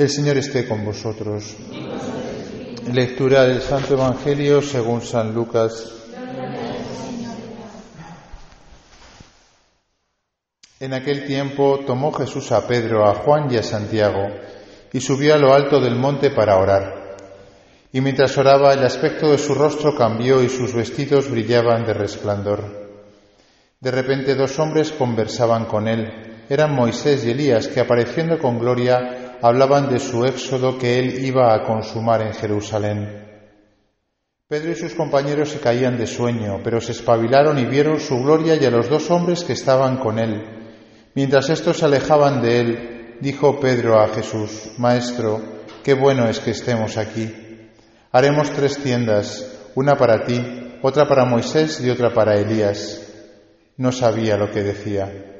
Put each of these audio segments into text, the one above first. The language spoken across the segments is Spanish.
El Señor esté con vosotros. Lectura del Santo Evangelio según San Lucas. En aquel tiempo tomó Jesús a Pedro, a Juan y a Santiago y subió a lo alto del monte para orar. Y mientras oraba el aspecto de su rostro cambió y sus vestidos brillaban de resplandor. De repente dos hombres conversaban con él. Eran Moisés y Elías que apareciendo con gloria hablaban de su éxodo que él iba a consumar en Jerusalén. Pedro y sus compañeros se caían de sueño, pero se espabilaron y vieron su gloria y a los dos hombres que estaban con él. Mientras estos se alejaban de él, dijo Pedro a Jesús, Maestro, qué bueno es que estemos aquí. Haremos tres tiendas, una para ti, otra para Moisés y otra para Elías. No sabía lo que decía.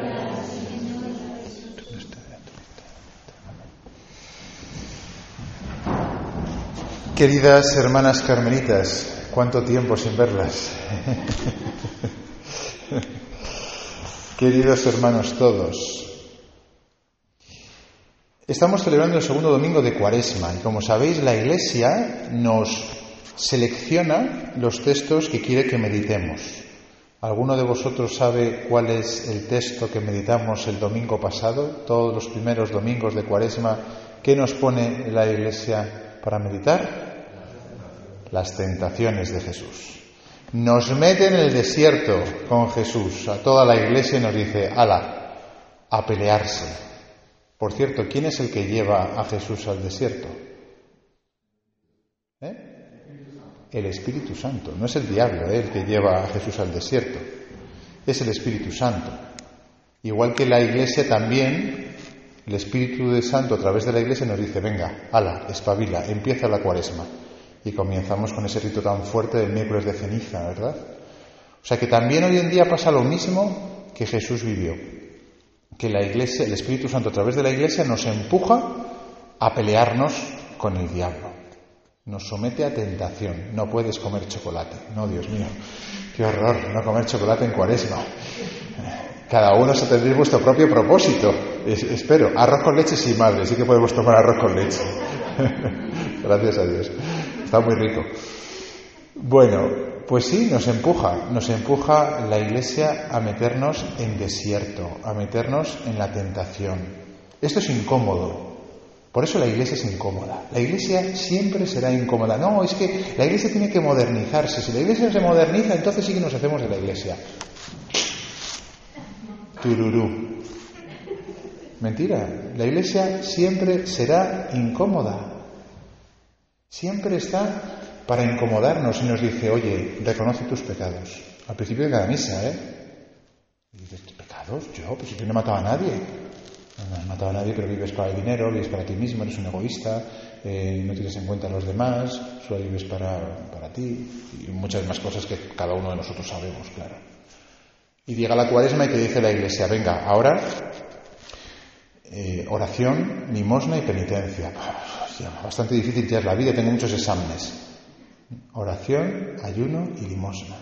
Queridas hermanas carmelitas, cuánto tiempo sin verlas. Queridos hermanos todos, estamos celebrando el segundo domingo de Cuaresma y como sabéis la Iglesia nos selecciona los textos que quiere que meditemos. ¿Alguno de vosotros sabe cuál es el texto que meditamos el domingo pasado, todos los primeros domingos de Cuaresma? ¿Qué nos pone la Iglesia para meditar? las tentaciones de Jesús. Nos mete en el desierto con Jesús, a toda la iglesia y nos dice, ala, a pelearse. Por cierto, ¿quién es el que lleva a Jesús al desierto? ¿Eh? El Espíritu Santo, no es el diablo ¿eh? el que lleva a Jesús al desierto, es el Espíritu Santo. Igual que la iglesia también, el Espíritu de Santo a través de la iglesia nos dice, venga, ala, espabila, empieza la cuaresma. Y comenzamos con ese rito tan fuerte del miércoles de ceniza, ¿verdad? O sea que también hoy en día pasa lo mismo que Jesús vivió. Que la Iglesia, el Espíritu Santo a través de la Iglesia nos empuja a pelearnos con el diablo. Nos somete a tentación. No puedes comer chocolate. No, Dios mío. Qué horror, no comer chocolate en cuaresma. Cada uno se tendréis vuestro propio propósito. espero. Arroz con leche sí, madre. Sí que podemos tomar arroz con leche. Gracias a Dios. Está muy rico. Bueno, pues sí, nos empuja, nos empuja la Iglesia a meternos en desierto, a meternos en la tentación. Esto es incómodo. Por eso la Iglesia es incómoda. La Iglesia siempre será incómoda. No, es que la Iglesia tiene que modernizarse. Si la Iglesia se moderniza, entonces sí que nos hacemos de la Iglesia. Mentira. La Iglesia siempre será incómoda. Siempre está para incomodarnos y nos dice, oye, reconoce tus pecados. Al principio de cada misa, ¿eh? Y dices, ¿pecados? Yo, pues yo no he matado a nadie. No, has matado a nadie, pero vives para el dinero, vives para ti mismo, eres un egoísta, eh, no tienes en cuenta a los demás, solo vives para, para ti y muchas más cosas que cada uno de nosotros sabemos, claro. Y llega la cuaresma y te dice la iglesia, venga, ahora eh, oración, limosna y penitencia bastante difícil ya es la vida, tengo muchos exámenes. Oración, ayuno y limosna.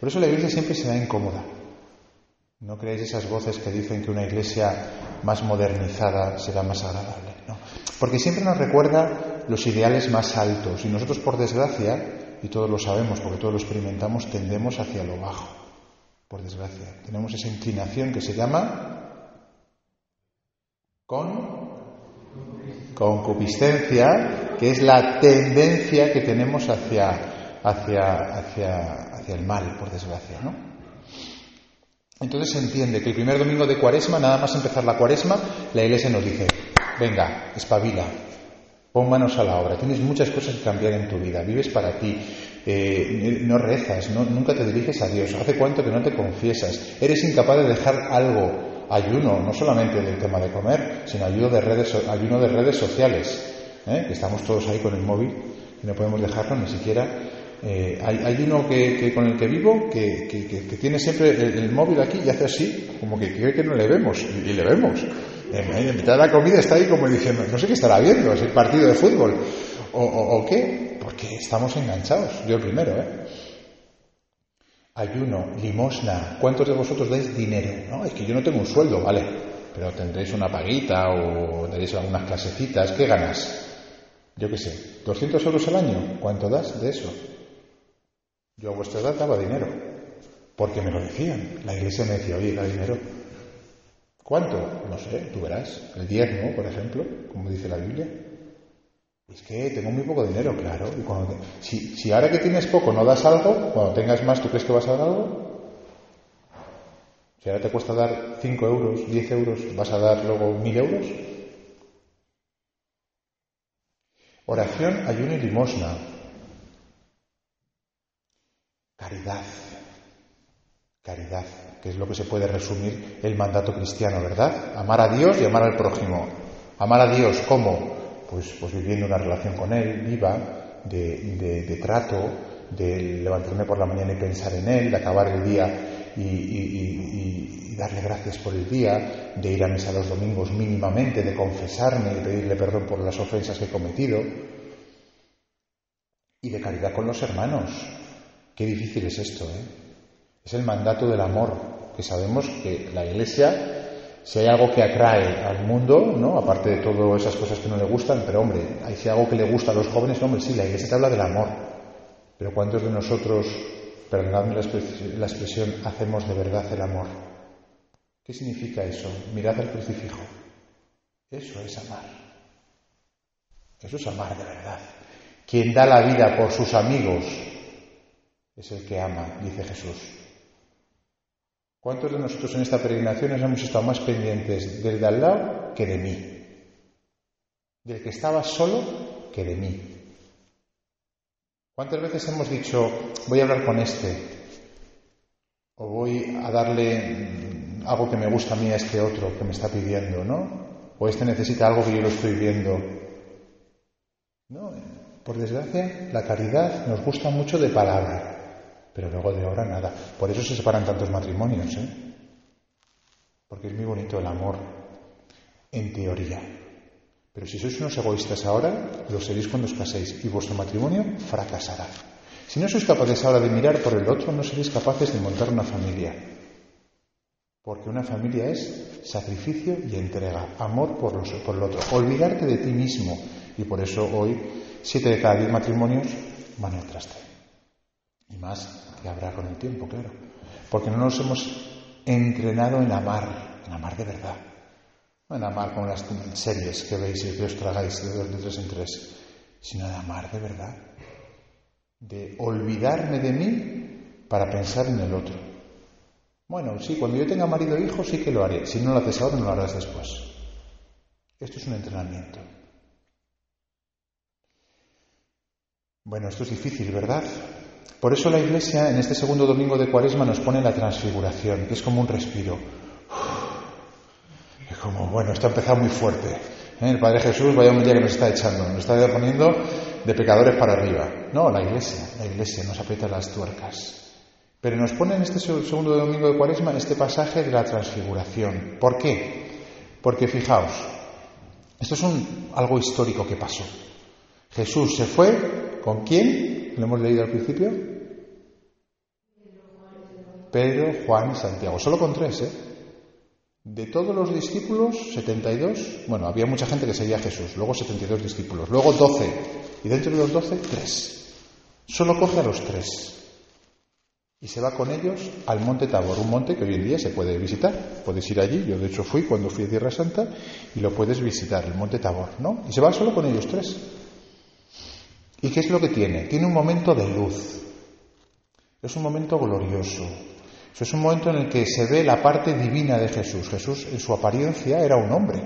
Por eso la iglesia siempre será incómoda. No creéis esas voces que dicen que una iglesia más modernizada será más agradable. No. Porque siempre nos recuerda los ideales más altos y nosotros, por desgracia, y todos lo sabemos porque todos lo experimentamos, tendemos hacia lo bajo. Por desgracia. Tenemos esa inclinación que se llama con concupiscencia, que es la tendencia que tenemos hacia, hacia, hacia, hacia el mal, por desgracia, ¿no? Entonces se entiende que el primer domingo de cuaresma, nada más empezar la cuaresma, la iglesia nos dice, venga, espabila, pon manos a la obra, tienes muchas cosas que cambiar en tu vida, vives para ti, eh, no rezas, no, nunca te diriges a Dios, hace cuánto que no te confiesas, eres incapaz de dejar algo ayuno, no solamente del tema de comer, sino ayuno de redes, ayuno de redes sociales. ¿eh? que estamos todos ahí con el móvil y no podemos dejarlo ni siquiera. Eh, hay, uno que, con el que vivo que, tiene siempre el, móvil aquí y hace así, como que cree que no le vemos, y, le vemos. En, mitad de la comida está ahí como diciendo, no sé qué estará viendo, es el partido de fútbol. O, o qué, porque estamos enganchados, yo el primero, ¿eh? Ayuno, limosna. ¿Cuántos de vosotros dais dinero? No, es que yo no tengo un sueldo, vale. Pero tendréis una paguita o daréis algunas clasecitas. ¿Qué ganas? Yo qué sé, ¿200 euros al año? ¿Cuánto das de eso? Yo a vuestra edad daba dinero. Porque me lo decían. La iglesia me decía, oye, da dinero. ¿Cuánto? No sé, tú verás. El diezmo, por ejemplo, como dice la Biblia. Es que tengo muy poco dinero, claro. Y cuando si, si, ahora que tienes poco no das algo, cuando tengas más, ¿tú crees que vas a dar algo? Si ahora te cuesta dar 5 euros, 10 euros, ¿vas a dar luego 1000 euros? Oración, ayuno y limosna. Caridad. Caridad, que es lo que se puede resumir el mandato cristiano, ¿verdad? Amar a Dios y amar al prójimo. Amar a Dios, ¿cómo? Pues, pues viviendo una relación con Él viva, de, trato, de levantarme por la mañana y pensar en Él, de acabar el día y, darle gracias por el día, de ir a misa los domingos mínimamente, de confesarme y pedirle perdón por las ofensas que he cometido, y de caridad con los hermanos. Qué difícil es esto, ¿eh? Es el mandato del amor, que sabemos que la Iglesia si hay algo que atrae al mundo, ¿no? Aparte de todas esas cosas que no le gustan, pero hombre, hay si algo que le gusta a los jóvenes, hombre, sí, la iglesia te habla del amor. Pero ¿cuántos de nosotros, perdonadme la expresión, hacemos de verdad el amor? ¿Qué significa eso? Mirad al crucifijo. Eso es amar. Eso es amar de verdad. Quien da la vida por sus amigos es el que ama, dice Jesús. ¿Cuántos de nosotros en esta peregrinación hemos estado más pendientes del de al lado que de mí? Del que estaba solo que de mí. ¿Cuántas veces hemos dicho, voy a hablar con este? O voy a darle algo que me gusta a mí a este otro que me está pidiendo, ¿no? O este necesita algo que yo lo estoy viendo. No, por desgracia, la caridad nos gusta mucho de palabra pero luego de ahora nada. Por eso se separan tantos matrimonios, ¿eh? Porque es muy bonito el amor, en teoría. Pero si sois unos egoístas ahora, lo seréis cuando os caséis y vuestro matrimonio fracasará. Si no sois capaces ahora de mirar por el otro, no seréis capaces de montar una familia. Porque una familia es sacrificio y entrega, amor por, los, por el otro, olvidarte de ti mismo. Y por eso hoy, siete de cada diez matrimonios van al traste. Y más que habrá con el tiempo, claro. Porque no nos hemos entrenado en amar, en amar de verdad. No en amar con las series que veis y que os tragáis de, de tres en tres, sino en amar de verdad. De olvidarme de mí para pensar en el otro. Bueno, sí, cuando yo tenga marido e hijo sí que lo haré. Si no lo haces ahora, no lo harás después. Esto es un entrenamiento. Bueno, esto es difícil, ¿verdad? Por eso la Iglesia en este segundo domingo de Cuaresma nos pone la transfiguración, que es como un respiro. Es como, bueno, esto ha empezado muy fuerte. ¿eh? El Padre Jesús, vaya un día que nos está echando, nos está poniendo de pecadores para arriba. No, la Iglesia, la Iglesia nos aprieta las tuercas. Pero nos pone en este segundo domingo de Cuaresma este pasaje de la transfiguración. ¿Por qué? Porque fijaos, esto es algo histórico que pasó. Jesús se fue, ¿con quién? ¿Lo hemos leído al principio? Pedro, Juan y Santiago. Solo con tres, ¿eh? De todos los discípulos, 72, bueno, había mucha gente que seguía a Jesús, luego 72 discípulos, luego 12, y dentro de los 12, tres. Solo coge a los tres. Y se va con ellos al Monte Tabor, un monte que hoy en día se puede visitar. Puedes ir allí, yo de hecho fui cuando fui a Tierra Santa, y lo puedes visitar, el Monte Tabor, ¿no? Y se va solo con ellos tres. ¿Y qué es lo que tiene? Tiene un momento de luz. Es un momento glorioso. Es un momento en el que se ve la parte divina de Jesús. Jesús en su apariencia era un hombre,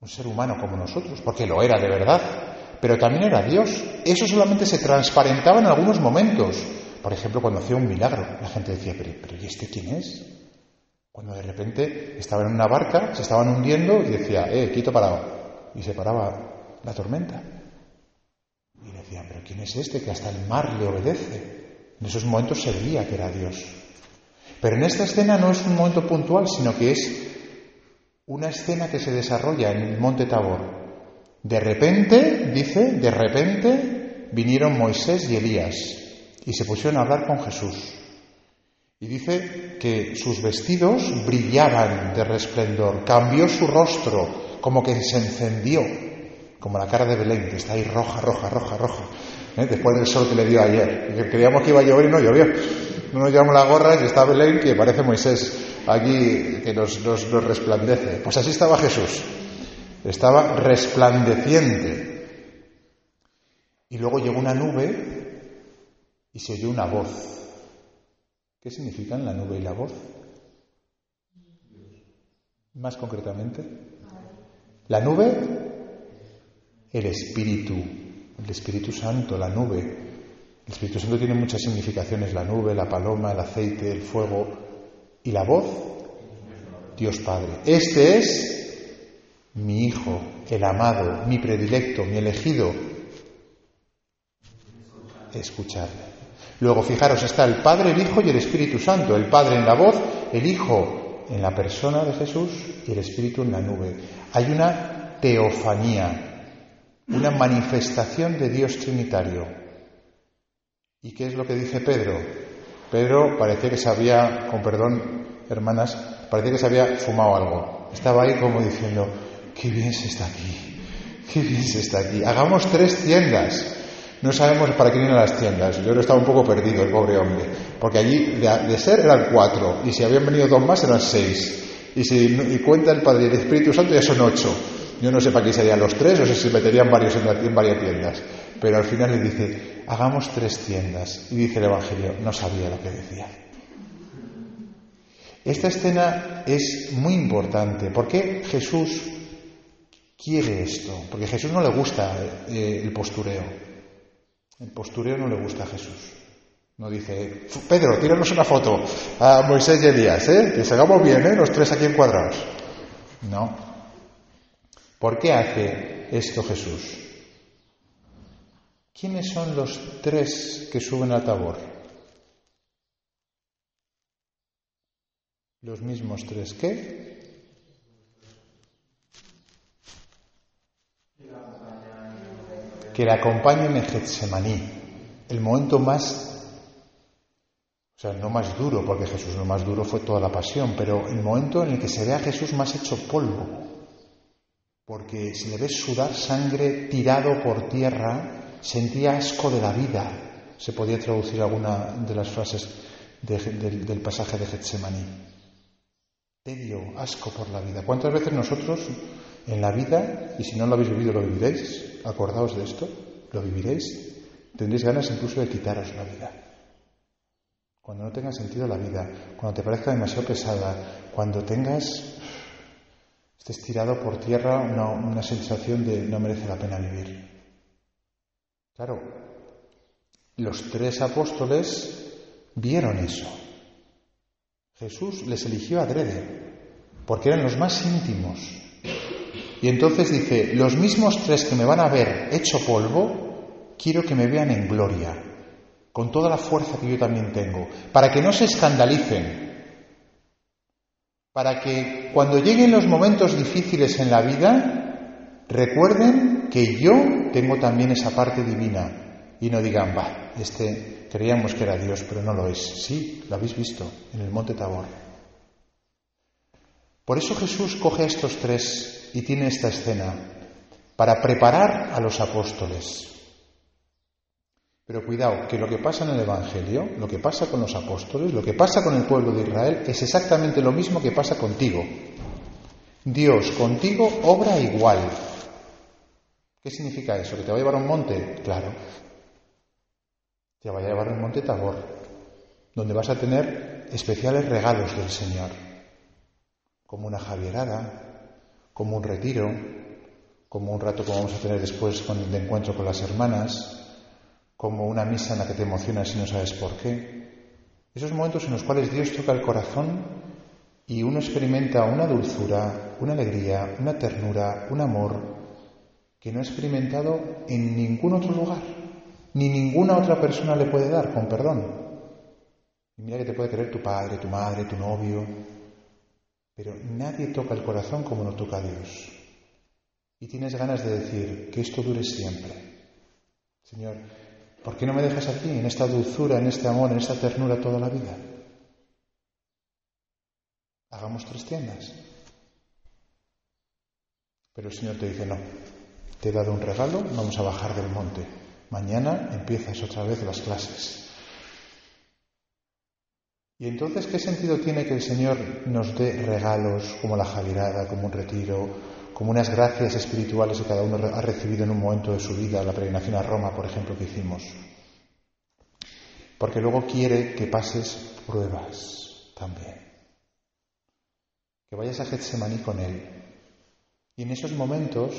un ser humano como nosotros, porque lo era de verdad, pero también era Dios. Eso solamente se transparentaba en algunos momentos. Por ejemplo, cuando hacía un milagro, la gente decía, pero, ¿y este quién es? Cuando de repente estaban en una barca, se estaban hundiendo y decía, eh, quito parado. Y se paraba la tormenta. Y decían, pero ¿quién es este que hasta el mar le obedece? En esos momentos se veía que era Dios. Pero en esta escena no es un momento puntual, sino que es una escena que se desarrolla en el monte Tabor. De repente, dice, de repente vinieron Moisés y Elías y se pusieron a hablar con Jesús. Y dice que sus vestidos brillaban de resplendor, cambió su rostro, como que se encendió, como la cara de Belén, que está ahí roja, roja, roja, roja, ¿eh? después del sol que le dio ayer. Creíamos que iba a llover y no llovió. No nos llevamos las gorras y está Belén, que parece Moisés aquí, que nos resplandece. Pues así estaba Jesús, estaba resplandeciente. Y luego llegó una nube y se oyó una voz. ¿Qué significan la nube y la voz? Más concretamente, la nube, el Espíritu, el Espíritu Santo, la nube. El Espíritu Santo tiene muchas significaciones, la nube, la paloma, el aceite, el fuego y la voz, Dios Padre. Este es mi Hijo, el amado, mi predilecto, mi elegido. Escuchadle. Luego, fijaros, está el Padre, el Hijo y el Espíritu Santo. El Padre en la voz, el Hijo en la persona de Jesús y el Espíritu en la nube. Hay una teofanía, una manifestación de Dios Trinitario. ¿Y qué es lo que dice Pedro? Pedro parecía que se había, con perdón, hermanas, parecía que se había fumado algo. Estaba ahí como diciendo, qué bien se está aquí, qué bien se está aquí. Hagamos tres tiendas no sabemos para qué vienen las tiendas. Yo creo estaba un poco perdido, el pobre hombre. Porque allí de, ser eran cuatro, y si habían venido dos más eran seis. Y si y cuenta el Padre y el Espíritu Santo ya son ocho. Yo no sé para qué serían los tres, o si se meterían varios en, en varias tiendas. Pero al final le dice, hagamos tres tiendas. Y dice el Evangelio, no sabía lo que decía. Esta escena es muy importante. ¿Por qué Jesús quiere esto? Porque a Jesús no le gusta eh, el postureo. El postureo no le gusta a Jesús. No dice, Pedro, tíranos una foto a Moisés y Elías, ¿eh? que hagamos bien, ¿eh? los tres aquí encuadrados. No. ¿Por qué hace esto Jesús? ¿Quiénes son los tres que suben al tabor? Los mismos tres. ¿Qué? que le acompañen en Getsemaní, el momento más, o sea, no más duro, porque Jesús lo más duro fue toda la pasión, pero el momento en el que se ve a Jesús más hecho polvo, porque si le ves sudar sangre tirado por tierra, sentía asco de la vida, se podía traducir alguna de las frases del pasaje de Getsemaní. Tedio, asco por la vida. ¿Cuántas veces nosotros en la vida, y si no lo habéis vivido, lo viviréis, acordaos de esto, lo viviréis, tendréis ganas incluso de quitaros la vida. Cuando no tenga sentido la vida, cuando te parezca demasiado pesada, cuando tengas, estés tirado por tierra, una, sensación de no merece la pena vivir. Claro, los tres apóstoles vieron eso. Jesús les eligió adrede, porque eran los más íntimos, y entonces dice, los mismos tres que me van a ver hecho polvo, quiero que me vean en gloria, con toda la fuerza que yo también tengo, para que no se escandalicen, para que cuando lleguen los momentos difíciles en la vida, recuerden que yo tengo también esa parte divina y no digan, va, este creíamos que era Dios, pero no lo es. Sí, lo habéis visto en el monte Tabor. Por eso Jesús coge a estos tres y tiene esta escena para preparar a los apóstoles. Pero cuidado, que lo que pasa en el Evangelio, lo que pasa con los apóstoles, lo que pasa con el pueblo de Israel, es exactamente lo mismo que pasa contigo. Dios contigo obra igual. ¿Qué significa eso? ¿Que te va a llevar a un monte? Claro. Te va a llevar a un monte Tabor, donde vas a tener especiales regalos del Señor como una javierada, como un retiro, como un rato que vamos a tener después con el encuentro con las hermanas, como una misa en la que te emocionas y no sabes por qué. Esos momentos en los cuales Dios toca el corazón y uno experimenta una dulzura, una alegría, una ternura, un amor que no ha experimentado en ningún otro lugar, ni ninguna otra persona le puede dar, con perdón. Y mira que te puede querer tu padre, tu madre, tu novio, pero nadie toca el corazón como lo toca Dios. Y tienes ganas de decir que esto dure siempre. Señor, ¿por qué no me dejas aquí, en esta dulzura, en este amor, en esta ternura toda la vida? Hagamos tres tiendas. Pero el Señor te dice, no, te he dado un regalo, vamos a bajar del monte. Mañana empiezas otra vez las clases. Y entonces, ¿qué sentido tiene que el Señor nos dé regalos como la Javirada, como un retiro, como unas gracias espirituales que cada uno ha recibido en un momento de su vida, la peregrinación a Roma, por ejemplo, que hicimos? Porque luego quiere que pases pruebas también. Que vayas a Getsemaní con Él. Y en esos momentos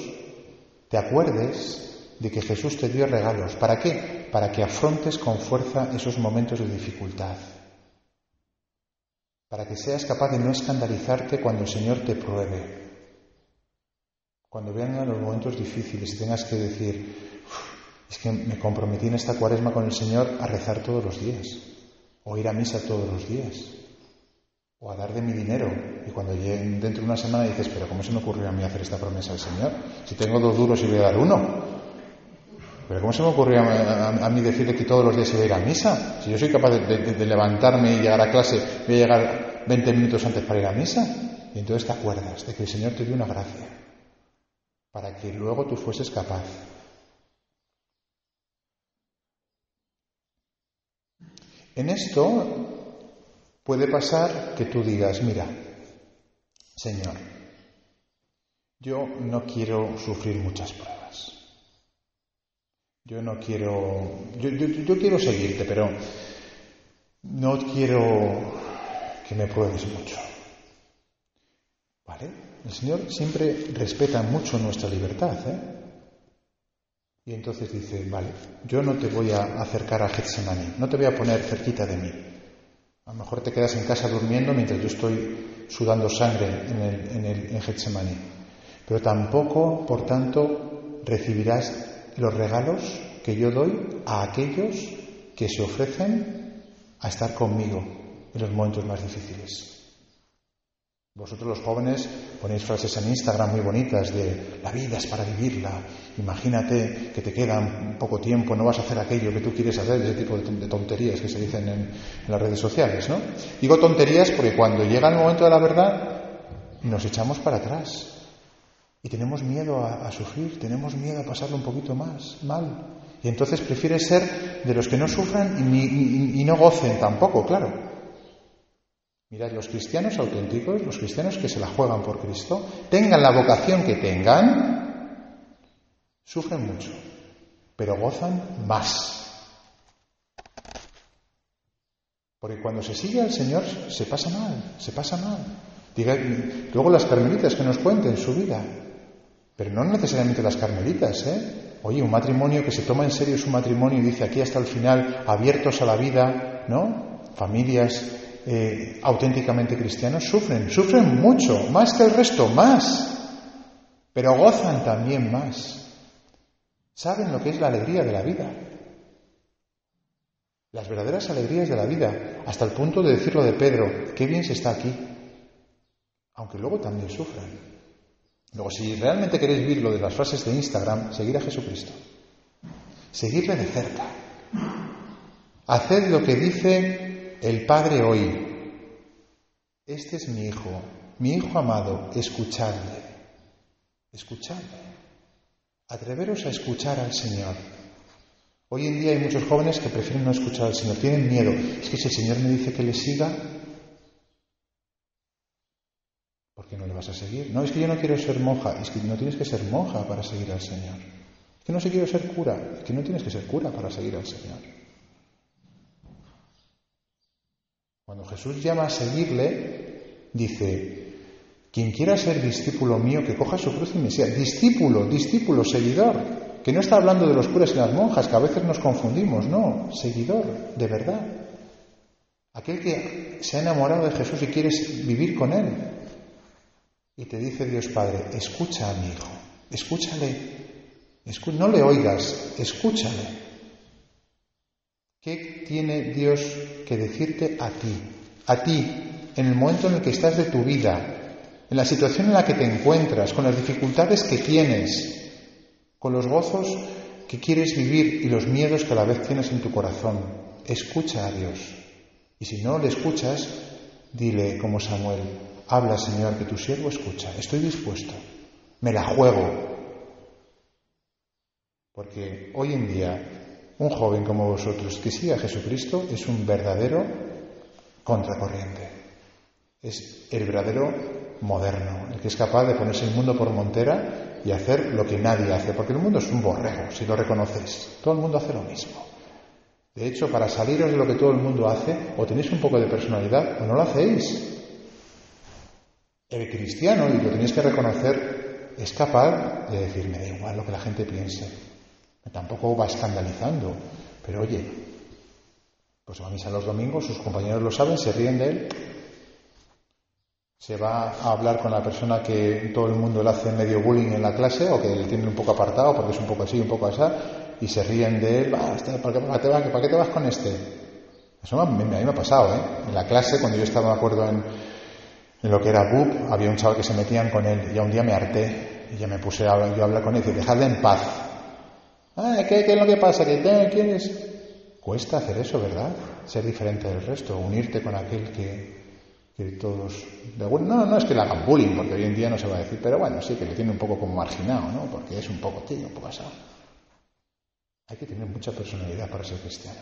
te acuerdes de que Jesús te dio regalos. ¿Para qué? Para que afrontes con fuerza esos momentos de dificultad para que seas capaz de no escandalizarte cuando el Señor te pruebe. Cuando vengan los momentos difíciles y tengas que decir, es que me comprometí en esta cuaresma con el Señor a rezar todos los días, o ir a misa todos los días, o a dar de mi dinero. Y cuando lleguen dentro de una semana dices, pero ¿cómo se me ocurrió a mí hacer esta promesa al Señor? Si tengo dos duros y voy a dar uno. Pero ¿cómo se me ocurrió a, mí decirle que todos los días iba a ir a misa? Si yo soy capaz de, levantarme y llegar a clase, voy a llegar 20 minutos antes para ir a misa. Y entonces te acuerdas de que el Señor te dio una gracia para que luego tú fueses capaz. En esto puede pasar que tú digas, mira, Señor, yo no quiero sufrir muchas pruebas. Yo no quiero, yo, quiero seguirte, pero no quiero que me pruebes mucho. ¿Vale? El Señor siempre respeta mucho nuestra libertad, ¿eh? Y entonces dice, vale, yo no te voy a acercar a Getsemaní, no te voy a poner cerquita de mí. A lo mejor te quedas en casa durmiendo mientras yo estoy sudando sangre en, el. Pero tampoco, por tanto, recibirás los regalos que yo doy a aquellos que se ofrecen a estar conmigo en los momentos más difíciles. Vosotros los jóvenes ponéis frases en Instagram muy bonitas de la vida es para vivirla, imagínate que te queda poco tiempo, no vas a hacer aquello que tú quieres hacer, ese tipo de tonterías que se dicen en, las redes sociales, ¿no? Digo tonterías porque cuando llega el momento de la verdad nos echamos para atrás y tenemos miedo a, sufrir, tenemos miedo a pasarlo un poquito más mal. Y entonces prefieres ser de los que no sufran y, no gocen tampoco, claro. Mirad, los cristianos auténticos, los cristianos que se la juegan por Cristo, tengan la vocación que tengan, sufren mucho, pero gozan más. Porque cuando se sigue al Señor se pasa mal, se pasa mal. luego las carmelitas que nos cuenten su vida, pero no necesariamente las carmelitas, ¿eh? Oye, un matrimonio que se toma en serio su matrimonio y dice aquí hasta el final, abiertos a la vida, ¿no? Familias eh, auténticamente cristianas sufren, sufren mucho, más que el resto, más, pero gozan también más. Saben lo que es la alegría de la vida. Las verdaderas alegrías de la vida, hasta el punto de decirlo de Pedro, qué bien se está aquí, aunque luego también sufran. Luego, si realmente queréis vivir lo de las frases de Instagram, seguir a Jesucristo. Seguirle de cerca. Haced lo que dice el Padre hoy. Este es mi Hijo, mi Hijo amado, escuchadle. Escuchadle. Atreveros a escuchar al Señor. Hoy en día hay muchos jóvenes que prefieren no escuchar al Señor, tienen miedo. Es que si el Señor me dice que le siga, ¿Por qué no le vas a seguir? No, es que yo no quiero ser monja. Es que no tienes que ser monja para seguir al Señor. Es que no sé quiero ser cura. Es que no tienes que ser cura para seguir al Señor. Cuando Jesús llama a seguirle, dice, quien quiera ser discípulo mío, que coja su cruz y me sea. Discípulo, discípulo, seguidor. Que no está hablando de los curas y las monjas, que a veces nos confundimos. No, seguidor, de verdad. Aquel que se ha enamorado de Jesús y quiere vivir con Él. Y te dice Dios Padre, escucha a mi hijo, escúchale, no le oigas, escúchale. ¿Qué tiene Dios que decirte a ti? A ti, en el momento en el que estás de tu vida, en la situación en la que te encuentras, con las dificultades que tienes, con los gozos que quieres vivir y los miedos que a la vez tienes en tu corazón. Escucha a Dios. Y si no le escuchas, dile como Samuel, habla Señor, que tu siervo escucha, estoy dispuesto, me la juego. Porque hoy en día un joven como vosotros que siga a Jesucristo es un verdadero contracorriente. Es el verdadero moderno, el que es capaz de ponerse el mundo por montera y hacer lo que nadie hace, porque el mundo es un borrego, si lo reconocéis. Todo el mundo hace lo mismo. De hecho, para saliros de lo que todo el mundo hace, o tenéis un poco de personalidad o no lo hacéis. El cristiano, y lo tenéis que reconocer, es capaz de decir, me da igual lo que la gente piense. Tampoco va escandalizando, pero oye, pues va a misa los domingos, sus compañeros lo saben, se ríen de él. Se va a hablar con la persona que todo el mundo le hace medio bullying en la clase o que le tiene un poco apartado porque es un poco así, un poco así, y se ríen de él. Este, ¿para, qué, te vas, ¿Para qué te vas con este? Eso a mí, me ha pasado, ¿eh? En la clase, cuando yo estaba de acuerdo en, lo que era BUP, había un chaval que se metían con él y ya un día me harté y ya me puse a, yo a hablar con él y dejadle en paz. Ah, ¿qué, es lo que pasa? ¿Que quieres? Cuesta hacer eso, ¿verdad? Ser diferente del resto, unirte con aquel que, todos... no, no es que le hagan bullying, porque hoy en día no se va a decir, pero bueno, sí que lo tiene un poco como marginado, ¿no? Porque es un poco tío, un poco asado. Hay que tener mucha personalidad para ser cristiano.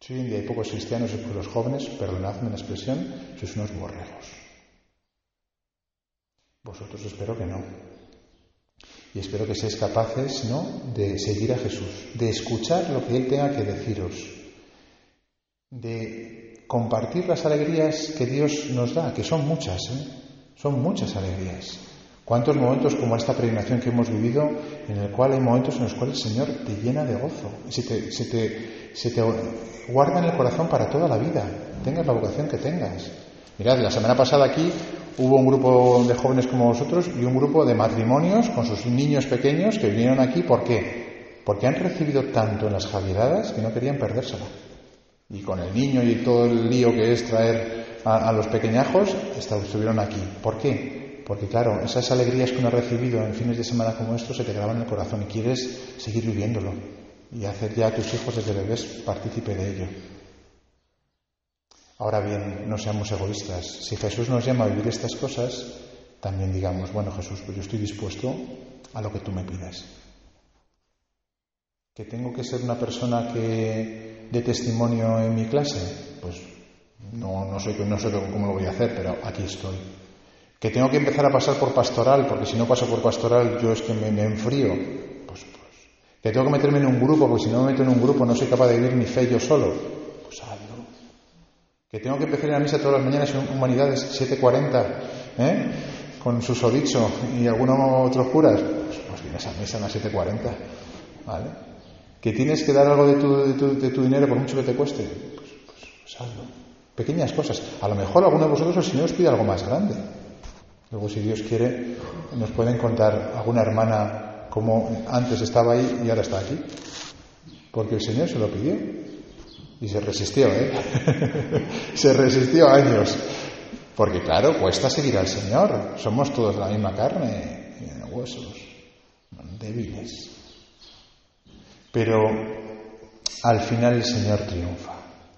Si hoy en día hay pocos cristianos y los jóvenes, perdonadme la expresión, sois unos borregos. Vosotros espero que no. Y espero que seáis capaces ¿no? de seguir a Jesús, de escuchar lo que Él tenga que deciros, de compartir las alegrías que Dios nos da, que son muchas, ¿eh? son muchas alegrías. ¿Cuántos momentos como esta peregrinación que hemos vivido, en el cual hay momentos en los cuales el Señor te llena de gozo, se te, te, se te guarda en el corazón para toda la vida, tengas la vocación que tengas? Mirad, la semana pasada aquí hubo un grupo de jóvenes como vosotros y un grupo de matrimonios con sus niños pequeños que vinieron aquí. ¿Por qué? Porque han recibido tanto en las Javiedadas que no querían perdérsela. Y con el niño y todo el lío que es traer a, los pequeñajos, estuvieron aquí. ¿Por qué? Porque claro, esas alegrías que uno ha recibido en fines de semana como estos se te graban en el corazón y quieres seguir viviéndolo y hacer ya a tus hijos desde bebés partícipe de ello. Ahora bien, no seamos egoístas. Si Jesús nos llama a vivir estas cosas, también digamos, bueno Jesús, pues yo estoy dispuesto a lo que tú me pidas. ¿Que tengo que ser una persona que dé testimonio en mi clase? Pues no, no, sé, no sé cómo lo voy a hacer, pero aquí estoy. ¿Que tengo que empezar a pasar por pastoral? Porque si no paso por pastoral yo es que me, me enfrío. Pues, pues. ¿Que tengo que meterme en un grupo? Porque si no me meto en un grupo no soy capaz de vivir mi fe yo solo. Que tengo que empezar a la misa todas las mañanas en Humanidades 7.40, ¿eh? con susodicho y algunos otros curas, pues, pues, vienes a misa a las 7.40, ¿vale? Que tienes que dar algo de tu, de tu, dinero por mucho que te cueste, pues, pues, pues. Pequeñas cosas. A lo mejor alguno de vosotros el Señor os pide algo más grande. Luego, si Dios quiere, nos pueden contar alguna hermana como antes estaba ahí y ahora está aquí. Porque el Señor se lo pidió. Y se resistió, ¿eh? se resistió años. Porque claro, cuesta seguir al Señor. Somos todos la misma carne y huesos, débiles. Pero al final el Señor triunfa.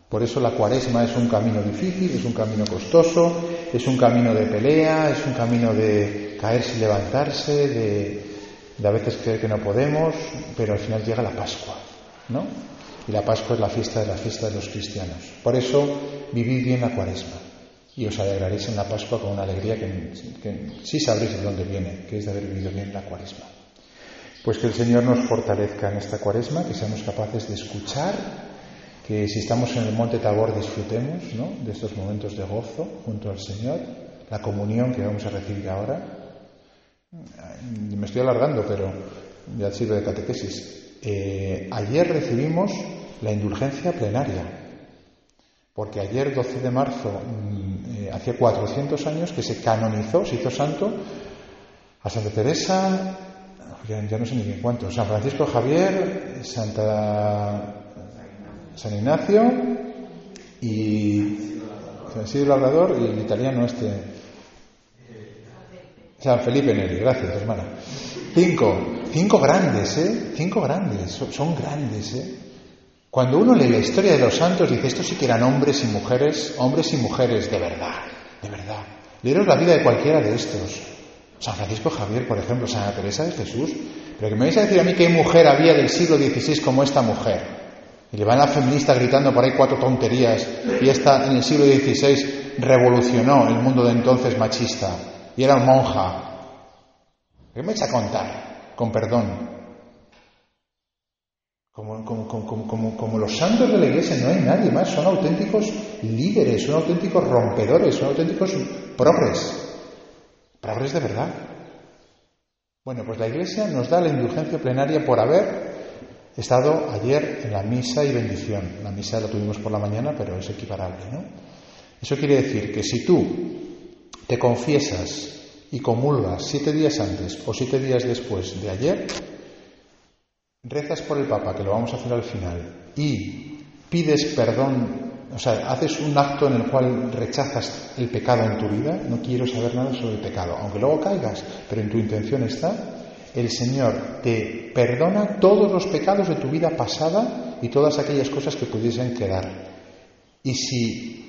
Por eso la cuaresma es un camino difícil, es un camino costoso, es un camino de pelea, es un camino de caerse y levantarse, de, de a veces creer que no podemos, pero al final llega la Pascua, ¿no? Y la Pascua es la fiesta de la fiesta de los cristianos. Por eso vivid bien la cuaresma y os alegraréis en la Pascua con una alegría que, sí sabréis de dónde viene, que es de haber vivido bien la cuaresma. Pues que el Señor nos fortalezca en esta cuaresma, que seamos capaces de escuchar, que si estamos en el monte Tabor disfrutemos de estos momentos de gozo junto al Señor, la comunión que vamos a recibir ahora. Me estoy alargando, pero ya sirve de catequesis. Eh, ayer recibimos la indulgencia plenaria, porque ayer, 12 de marzo, mm, eh, hace 400 años que se canonizó, se hizo santo, a Santa Teresa, ya, no sé ni bien cuántos. San Francisco Javier, Santa San Ignacio y San Isidro Labrador y el italiano este. San Felipe Neri, gracias hermana. Cinco, cinco grandes, ¿eh? Cinco grandes, son, grandes, ¿eh? Cuando uno lee la historia de los santos dice, estos sí que eran hombres y mujeres, hombres y mujeres de verdad, de verdad. Leeros la vida de cualquiera de estos. San Francisco Javier, por ejemplo, Santa Teresa de Jesús. Pero que me vais a decir a mí qué mujer había del siglo XVI como esta mujer. Y le van a la feminista gritando por ahí cuatro tonterías. Y esta en el siglo XVI revolucionó el mundo de entonces machista. Y era monja. ¿Qué me vais a contar? Con perdón. Como, los santos de la iglesia no hay nadie más, son auténticos líderes, son auténticos rompedores, son auténticos progres, progres de verdad. Bueno, pues la iglesia nos da la indulgencia plenaria por haber estado ayer en la misa y bendición. La misa la tuvimos por la mañana, pero es equiparable, ¿no? Eso quiere decir que si tú te confiesas y comulgas siete días antes o siete días después de ayer, rezas por el Papa, que lo vamos a hacer al final, y pides perdón, o sea, haces un acto en el cual rechazas el pecado en tu vida, no quiero saber nada sobre el pecado, aunque luego caigas, pero en tu intención está, el Señor te perdona todos los pecados de tu vida pasada y todas aquellas cosas que pudiesen quedar. Y si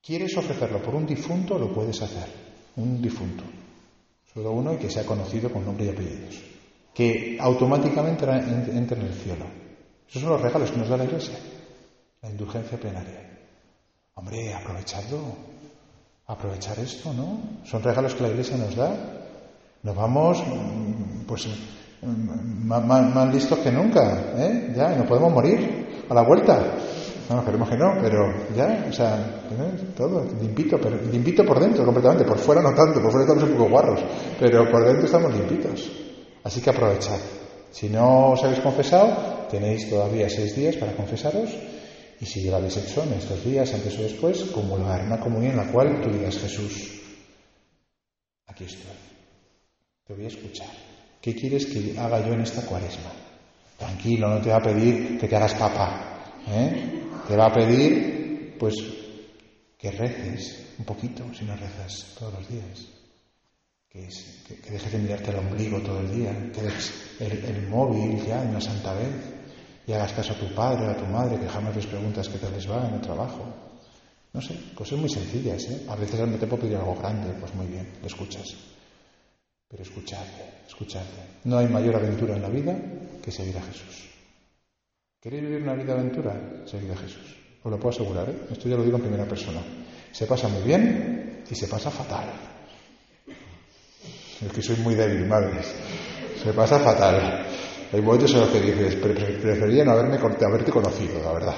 quieres ofrecerlo por un difunto, lo puedes hacer, un difunto, solo uno y que sea conocido con nombre y apellidos que automáticamente entre en el cielo. Esos son los regalos que nos da la Iglesia. La indulgencia plenaria. Hombre, aprovechadlo. Aprovechar esto, ¿no? Son regalos que la Iglesia nos da. Nos vamos, mm, pues, mm, más, listos que nunca, ¿eh? Ya, y nos podemos morir a la vuelta. No, esperemos que no, pero ya, o sea, todo, limpito, pero limpito por dentro completamente, por fuera no tanto, por fuera estamos un poco guarros, pero por dentro estamos limpitos. Así que aprovechad. Si no os habéis confesado, tenéis todavía seis días para confesaros. Y si habéis hecho en estos días, antes o después, comulgar una comunión en la cual tú digas, Jesús, aquí estoy. Te voy a escuchar. ¿Qué quieres que haga yo en esta cuaresma? Tranquilo, no te va a pedir que te hagas papá. ¿eh? Te va a pedir, pues, que reces un poquito si no rezas todos los días que, dejes de mirarte el ombligo todo el día, que dejes el, móvil ya en una santa vez y hagas caso a tu padre o a tu madre, que jamás les preguntas qué tal les va en el trabajo. No sé, cosas muy sencillas, ¿eh? A veces te puedo pedir algo grande, pues muy bien, lo escuchas. Pero escuchadle, escuchadle. No hay mayor aventura en la vida que seguir a Jesús. ¿Queréis vivir una vida de aventura? Seguir a Jesús. Os lo puedo asegurar, ¿eh? Esto ya lo digo en primera persona. Se pasa muy bien y se pasa fatal. Es que soy muy débil, madres. Se pasa fatal. Hay momentos en los que dices, preferiría no haberme, haberte conocido, la verdad.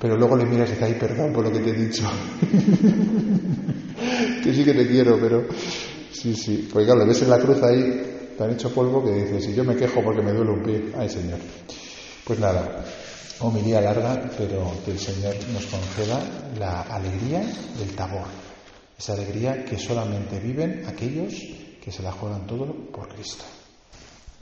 Pero luego le miras y dices, ay, perdón por lo que te he dicho. que sí que te quiero, pero... Sí, sí. Pues claro, le ves en la cruz ahí, tan hecho polvo que dices, si yo me quejo porque me duele un pie, ay, Señor. Pues nada, homilía larga, pero que el Señor nos conceda la alegría del tabor. Esa alegría que solamente viven aquellos que se la juegan todo por Cristo.